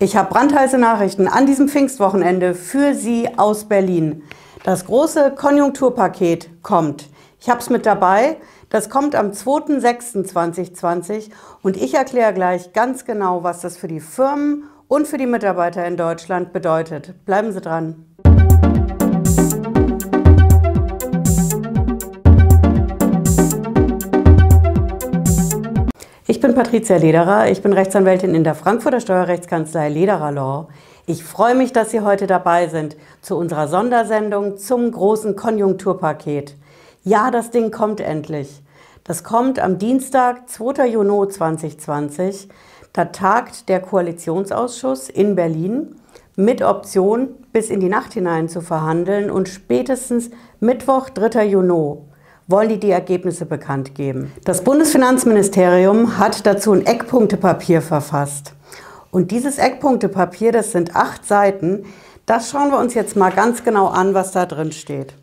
Ich habe brandheiße Nachrichten an diesem Pfingstwochenende für Sie aus Berlin. Das große Konjunkturpaket kommt. Ich habe es mit dabei. Das kommt am 2.6.2020 und ich erkläre gleich ganz genau, was das für die Firmen und für die Mitarbeiter in Deutschland bedeutet. Bleiben Sie dran. Ich bin Patricia Lederer, ich bin Rechtsanwältin in der Frankfurter Steuerrechtskanzlei Lederer Law. Ich freue mich, dass Sie heute dabei sind zu unserer Sondersendung zum großen Konjunkturpaket. Ja, das Ding kommt endlich. Das kommt am Dienstag, 2. Juni 2020. Da tagt der Koalitionsausschuss in Berlin mit Option, bis in die Nacht hinein zu verhandeln und spätestens Mittwoch, 3. Juni wollen die die Ergebnisse bekannt geben. Das Bundesfinanzministerium hat dazu ein Eckpunktepapier verfasst. Und dieses Eckpunktepapier, das sind acht Seiten, das schauen wir uns jetzt mal ganz genau an, was da drin steht.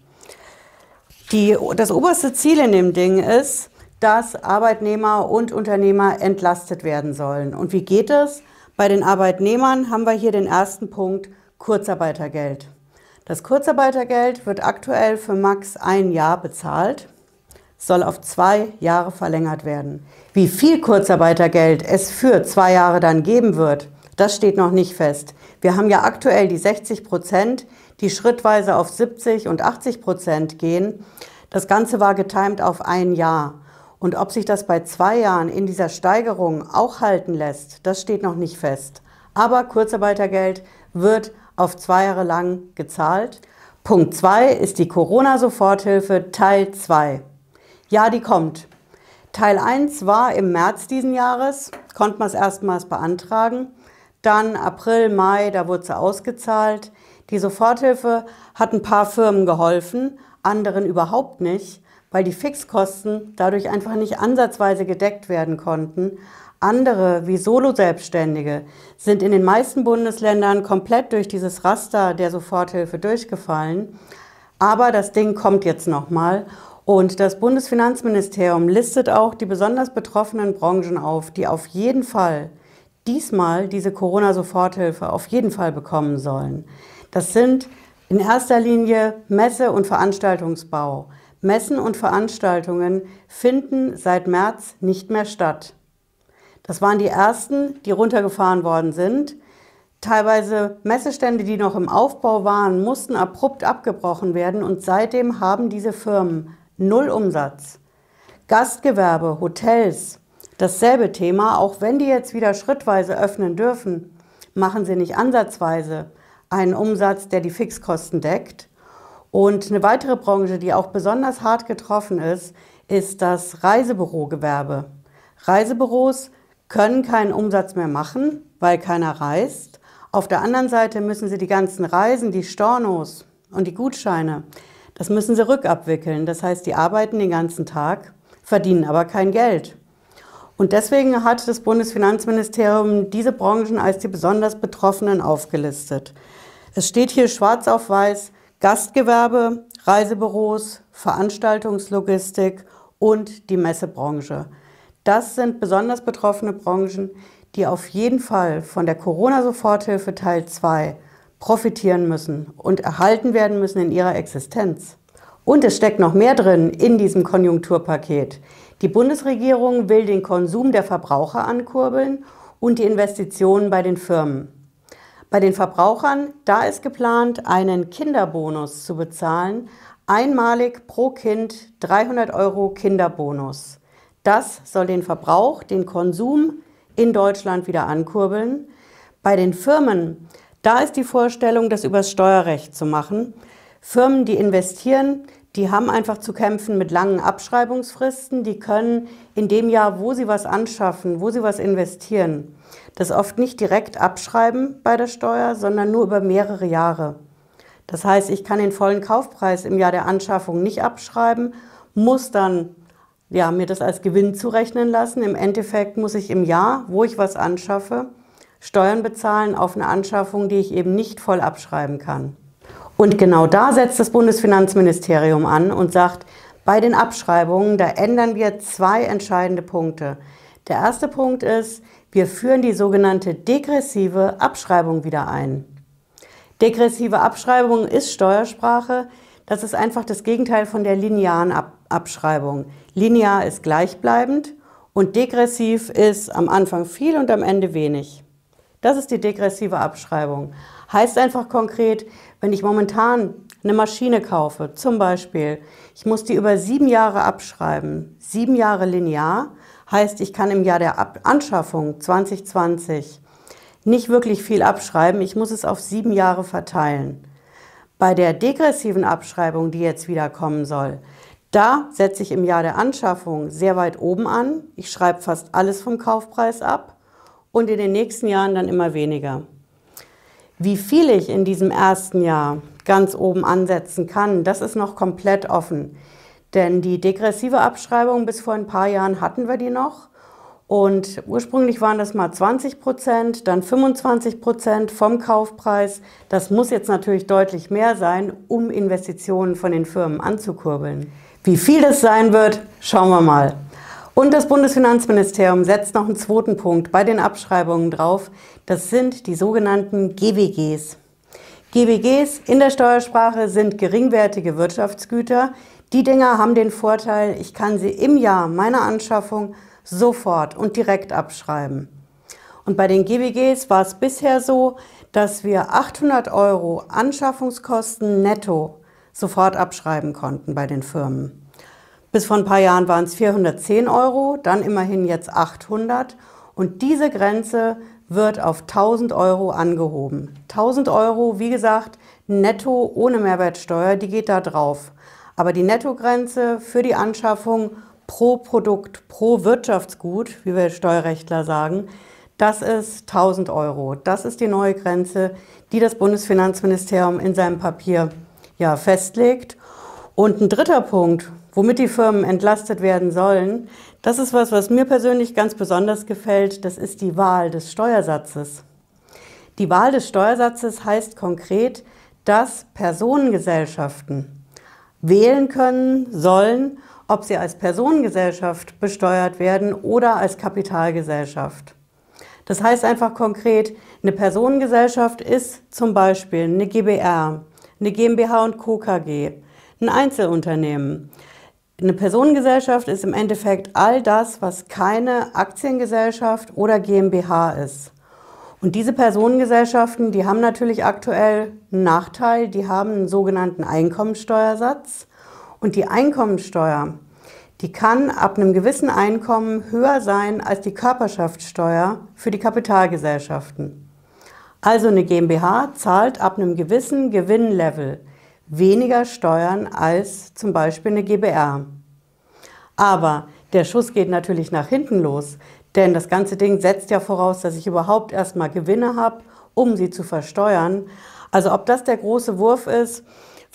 Die, das oberste Ziel in dem Ding ist, dass Arbeitnehmer und Unternehmer entlastet werden sollen. Und wie geht es? Bei den Arbeitnehmern haben wir hier den ersten Punkt Kurzarbeitergeld. Das Kurzarbeitergeld wird aktuell für max ein Jahr bezahlt soll auf zwei Jahre verlängert werden. Wie viel Kurzarbeitergeld es für zwei Jahre dann geben wird, das steht noch nicht fest. Wir haben ja aktuell die 60 Prozent, die schrittweise auf 70 und 80 Prozent gehen. Das Ganze war getimt auf ein Jahr. Und ob sich das bei zwei Jahren in dieser Steigerung auch halten lässt, das steht noch nicht fest. Aber Kurzarbeitergeld wird auf zwei Jahre lang gezahlt. Punkt zwei ist die Corona-Soforthilfe Teil 2. Ja, die kommt. Teil 1 war im März diesen Jahres, konnte man es erstmals beantragen. Dann April, Mai, da wurde sie ausgezahlt. Die Soforthilfe hat ein paar Firmen geholfen, anderen überhaupt nicht, weil die Fixkosten dadurch einfach nicht ansatzweise gedeckt werden konnten. Andere, wie Solo-Selbstständige, sind in den meisten Bundesländern komplett durch dieses Raster der Soforthilfe durchgefallen. Aber das Ding kommt jetzt nochmal und das Bundesfinanzministerium listet auch die besonders betroffenen Branchen auf, die auf jeden Fall diesmal diese Corona-Soforthilfe auf jeden Fall bekommen sollen. Das sind in erster Linie Messe- und Veranstaltungsbau. Messen und Veranstaltungen finden seit März nicht mehr statt. Das waren die ersten, die runtergefahren worden sind. Teilweise Messestände, die noch im Aufbau waren, mussten abrupt abgebrochen werden und seitdem haben diese Firmen Null Umsatz. Gastgewerbe, Hotels, dasselbe Thema, auch wenn die jetzt wieder schrittweise öffnen dürfen, machen sie nicht ansatzweise einen Umsatz, der die Fixkosten deckt. Und eine weitere Branche, die auch besonders hart getroffen ist, ist das Reisebürogewerbe. Reisebüros können keinen Umsatz mehr machen, weil keiner reist. Auf der anderen Seite müssen sie die ganzen Reisen, die Stornos und die Gutscheine, das müssen sie rückabwickeln. Das heißt, die arbeiten den ganzen Tag, verdienen aber kein Geld. Und deswegen hat das Bundesfinanzministerium diese Branchen als die besonders Betroffenen aufgelistet. Es steht hier schwarz auf weiß Gastgewerbe, Reisebüros, Veranstaltungslogistik und die Messebranche. Das sind besonders betroffene Branchen, die auf jeden Fall von der Corona-Soforthilfe Teil 2 profitieren müssen und erhalten werden müssen in ihrer Existenz. Und es steckt noch mehr drin in diesem Konjunkturpaket. Die Bundesregierung will den Konsum der Verbraucher ankurbeln und die Investitionen bei den Firmen. Bei den Verbrauchern, da ist geplant, einen Kinderbonus zu bezahlen, einmalig pro Kind 300 Euro Kinderbonus. Das soll den Verbrauch, den Konsum in Deutschland wieder ankurbeln. Bei den Firmen, da ist die Vorstellung, das übers Steuerrecht zu machen. Firmen, die investieren, die haben einfach zu kämpfen mit langen Abschreibungsfristen. Die können in dem Jahr, wo sie was anschaffen, wo sie was investieren, das oft nicht direkt abschreiben bei der Steuer, sondern nur über mehrere Jahre. Das heißt, ich kann den vollen Kaufpreis im Jahr der Anschaffung nicht abschreiben, muss dann ja, mir das als Gewinn zurechnen lassen. Im Endeffekt muss ich im Jahr, wo ich was anschaffe, Steuern bezahlen auf eine Anschaffung, die ich eben nicht voll abschreiben kann. Und genau da setzt das Bundesfinanzministerium an und sagt, bei den Abschreibungen, da ändern wir zwei entscheidende Punkte. Der erste Punkt ist, Wir führen die sogenannte degressive Abschreibung wieder ein. Degressive Abschreibung ist Steuersprache. Das ist einfach das Gegenteil von der linearen Ab Abschreibung. Linear ist gleichbleibend und degressiv ist am Anfang viel und am Ende wenig. Das ist die degressive Abschreibung. Heißt einfach konkret, wenn ich momentan eine Maschine kaufe, zum Beispiel, ich muss die über sieben Jahre abschreiben, sieben Jahre linear, heißt, ich kann im Jahr der Ab Anschaffung 2020 nicht wirklich viel abschreiben, ich muss es auf sieben Jahre verteilen. Bei der degressiven Abschreibung, die jetzt wieder kommen soll, da setze ich im Jahr der Anschaffung sehr weit oben an. Ich schreibe fast alles vom Kaufpreis ab und in den nächsten Jahren dann immer weniger. Wie viel ich in diesem ersten Jahr ganz oben ansetzen kann, das ist noch komplett offen. Denn die degressive Abschreibung bis vor ein paar Jahren hatten wir die noch. Und ursprünglich waren das mal 20 Prozent, dann 25 Prozent vom Kaufpreis. Das muss jetzt natürlich deutlich mehr sein, um Investitionen von den Firmen anzukurbeln. Wie viel das sein wird, schauen wir mal. Und das Bundesfinanzministerium setzt noch einen zweiten Punkt bei den Abschreibungen drauf. Das sind die sogenannten GWGs. GWGs in der Steuersprache sind geringwertige Wirtschaftsgüter. Die Dinger haben den Vorteil, ich kann sie im Jahr meiner Anschaffung sofort und direkt abschreiben. Und bei den GWGs war es bisher so, dass wir 800 Euro Anschaffungskosten netto sofort abschreiben konnten bei den Firmen. Bis vor ein paar Jahren waren es 410 Euro, dann immerhin jetzt 800. Und diese Grenze wird auf 1000 Euro angehoben. 1000 Euro, wie gesagt, netto ohne Mehrwertsteuer, die geht da drauf. Aber die Nettogrenze für die Anschaffung pro Produkt, pro Wirtschaftsgut, wie wir Steuerrechtler sagen, das ist 1000 Euro. Das ist die neue Grenze, die das Bundesfinanzministerium in seinem Papier ja, festlegt. Und ein dritter Punkt, womit die Firmen entlastet werden sollen, das ist was, was mir persönlich ganz besonders gefällt, das ist die Wahl des Steuersatzes. Die Wahl des Steuersatzes heißt konkret, dass Personengesellschaften wählen können, sollen, ob sie als Personengesellschaft besteuert werden oder als Kapitalgesellschaft. Das heißt einfach konkret, eine Personengesellschaft ist zum Beispiel eine GBR, eine GmbH und Co. KG, ein Einzelunternehmen. Eine Personengesellschaft ist im Endeffekt all das, was keine Aktiengesellschaft oder GmbH ist. Und diese Personengesellschaften, die haben natürlich aktuell einen Nachteil, die haben einen sogenannten Einkommensteuersatz. Und die Einkommensteuer, die kann ab einem gewissen Einkommen höher sein als die Körperschaftssteuer für die Kapitalgesellschaften. Also eine GmbH zahlt ab einem gewissen Gewinnlevel weniger Steuern als zum Beispiel eine GBR. Aber der Schuss geht natürlich nach hinten los, denn das ganze Ding setzt ja voraus, dass ich überhaupt erstmal Gewinne habe, um sie zu versteuern. Also ob das der große Wurf ist,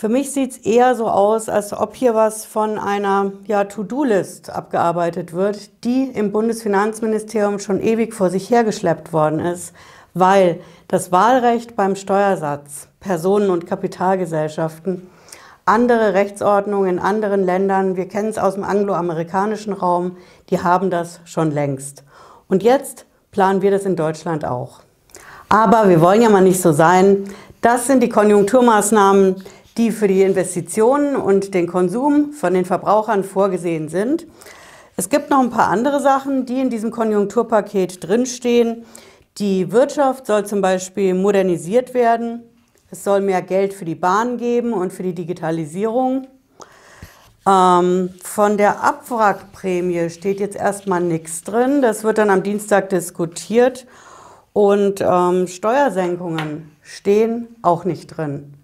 für mich sieht es eher so aus, als ob hier was von einer ja, To-Do-List abgearbeitet wird, die im Bundesfinanzministerium schon ewig vor sich hergeschleppt worden ist, weil das Wahlrecht beim Steuersatz Personen- und Kapitalgesellschaften, andere Rechtsordnungen in anderen Ländern, wir kennen es aus dem angloamerikanischen Raum, die haben das schon längst. Und jetzt planen wir das in Deutschland auch. Aber wir wollen ja mal nicht so sein. Das sind die Konjunkturmaßnahmen, die für die Investitionen und den Konsum von den Verbrauchern vorgesehen sind. Es gibt noch ein paar andere Sachen, die in diesem Konjunkturpaket drinstehen. Die Wirtschaft soll zum Beispiel modernisiert werden. Es soll mehr Geld für die Bahn geben und für die Digitalisierung. Ähm, von der Abwrackprämie steht jetzt erstmal nichts drin. Das wird dann am Dienstag diskutiert. Und ähm, Steuersenkungen stehen auch nicht drin.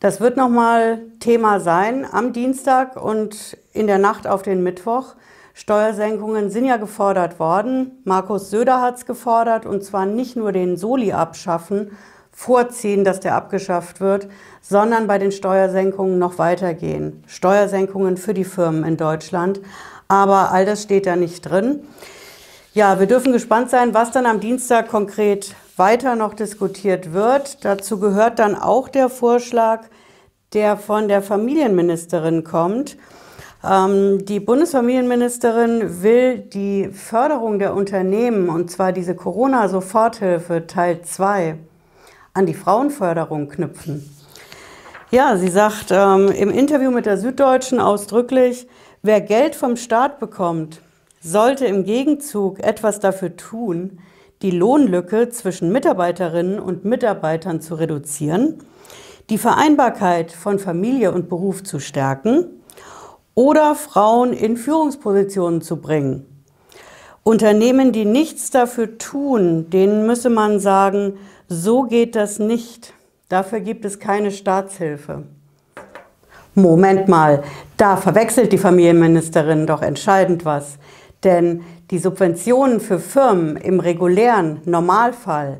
Das wird nochmal Thema sein am Dienstag und in der Nacht auf den Mittwoch. Steuersenkungen sind ja gefordert worden. Markus Söder hat es gefordert und zwar nicht nur den Soli abschaffen, vorziehen, dass der abgeschafft wird, sondern bei den Steuersenkungen noch weitergehen. Steuersenkungen für die Firmen in Deutschland. Aber all das steht da nicht drin. Ja, wir dürfen gespannt sein, was dann am Dienstag konkret weiter noch diskutiert wird. Dazu gehört dann auch der Vorschlag, der von der Familienministerin kommt. Ähm, die Bundesfamilienministerin will die Förderung der Unternehmen, und zwar diese Corona-Soforthilfe Teil 2, an die Frauenförderung knüpfen. Ja, sie sagt ähm, im Interview mit der Süddeutschen ausdrücklich, wer Geld vom Staat bekommt, sollte im Gegenzug etwas dafür tun, die Lohnlücke zwischen Mitarbeiterinnen und Mitarbeitern zu reduzieren, die Vereinbarkeit von Familie und Beruf zu stärken oder Frauen in Führungspositionen zu bringen. Unternehmen, die nichts dafür tun, denen müsse man sagen, so geht das nicht. Dafür gibt es keine Staatshilfe. Moment mal, da verwechselt die Familienministerin doch entscheidend was. Denn die Subventionen für Firmen im regulären Normalfall,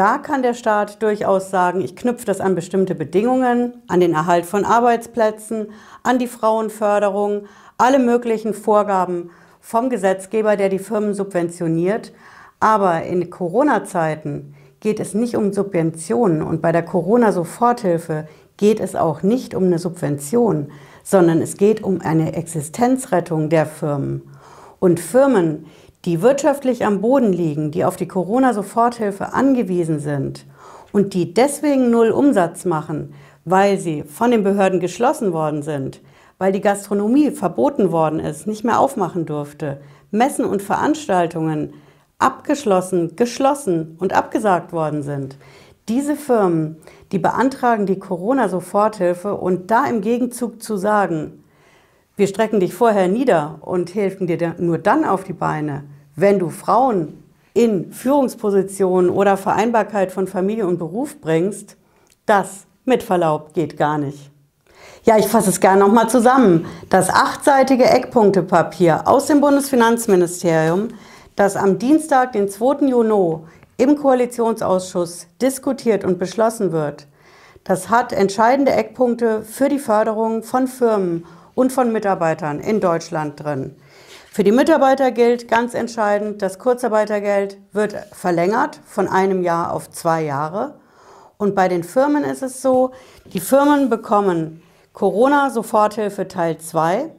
da kann der Staat durchaus sagen, ich knüpfe das an bestimmte Bedingungen, an den Erhalt von Arbeitsplätzen, an die Frauenförderung, alle möglichen Vorgaben vom Gesetzgeber, der die Firmen subventioniert. Aber in Corona-Zeiten geht es nicht um Subventionen und bei der Corona-Soforthilfe geht es auch nicht um eine Subvention, sondern es geht um eine Existenzrettung der Firmen. Und Firmen, die wirtschaftlich am Boden liegen, die auf die Corona-Soforthilfe angewiesen sind und die deswegen null Umsatz machen, weil sie von den Behörden geschlossen worden sind, weil die Gastronomie verboten worden ist, nicht mehr aufmachen durfte, Messen und Veranstaltungen abgeschlossen, geschlossen und abgesagt worden sind. Diese Firmen, die beantragen die Corona-Soforthilfe und da im Gegenzug zu sagen, wir strecken dich vorher nieder und helfen dir nur dann auf die Beine, wenn du Frauen in Führungspositionen oder Vereinbarkeit von Familie und Beruf bringst. Das, mit Verlaub, geht gar nicht. Ja, ich fasse es gerne nochmal zusammen. Das achtseitige Eckpunktepapier aus dem Bundesfinanzministerium, das am Dienstag, den 2. Juni, im Koalitionsausschuss diskutiert und beschlossen wird, das hat entscheidende Eckpunkte für die Förderung von Firmen und von Mitarbeitern in Deutschland drin. Für die Mitarbeiter gilt ganz entscheidend, das Kurzarbeitergeld wird verlängert von einem Jahr auf zwei Jahre. Und bei den Firmen ist es so, die Firmen bekommen Corona-Soforthilfe Teil 2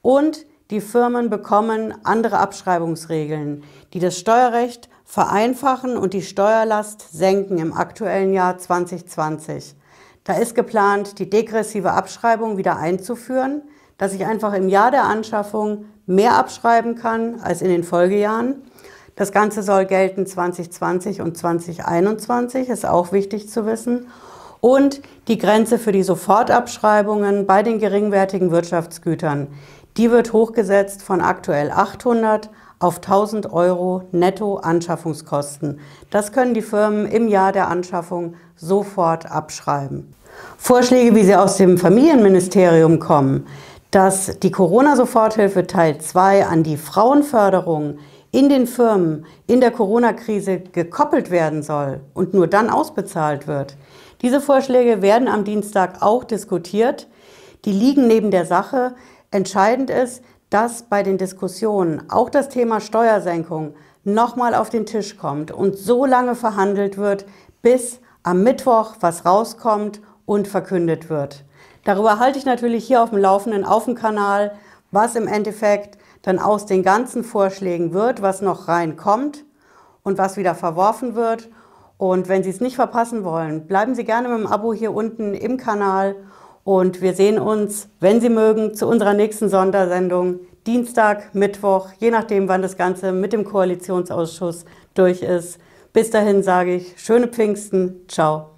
und die Firmen bekommen andere Abschreibungsregeln, die das Steuerrecht vereinfachen und die Steuerlast senken im aktuellen Jahr 2020. Da ist geplant, die degressive Abschreibung wieder einzuführen, dass ich einfach im Jahr der Anschaffung mehr abschreiben kann als in den Folgejahren. Das Ganze soll gelten 2020 und 2021, ist auch wichtig zu wissen. Und die Grenze für die Sofortabschreibungen bei den geringwertigen Wirtschaftsgütern, die wird hochgesetzt von aktuell 800 auf 1000 Euro Netto-Anschaffungskosten. Das können die Firmen im Jahr der Anschaffung sofort abschreiben. Vorschläge, wie sie aus dem Familienministerium kommen, dass die Corona-Soforthilfe Teil 2 an die Frauenförderung in den Firmen in der Corona-Krise gekoppelt werden soll und nur dann ausbezahlt wird. Diese Vorschläge werden am Dienstag auch diskutiert. Die liegen neben der Sache. Entscheidend ist, dass bei den Diskussionen auch das Thema Steuersenkung nochmal auf den Tisch kommt und so lange verhandelt wird, bis am Mittwoch was rauskommt und verkündet wird. Darüber halte ich natürlich hier auf dem Laufenden auf dem Kanal, was im Endeffekt dann aus den ganzen Vorschlägen wird, was noch reinkommt und was wieder verworfen wird. Und wenn Sie es nicht verpassen wollen, bleiben Sie gerne mit dem Abo hier unten im Kanal und wir sehen uns, wenn Sie mögen, zu unserer nächsten Sondersendung Dienstag, Mittwoch, je nachdem, wann das Ganze mit dem Koalitionsausschuss durch ist. Bis dahin sage ich schöne Pfingsten. Ciao.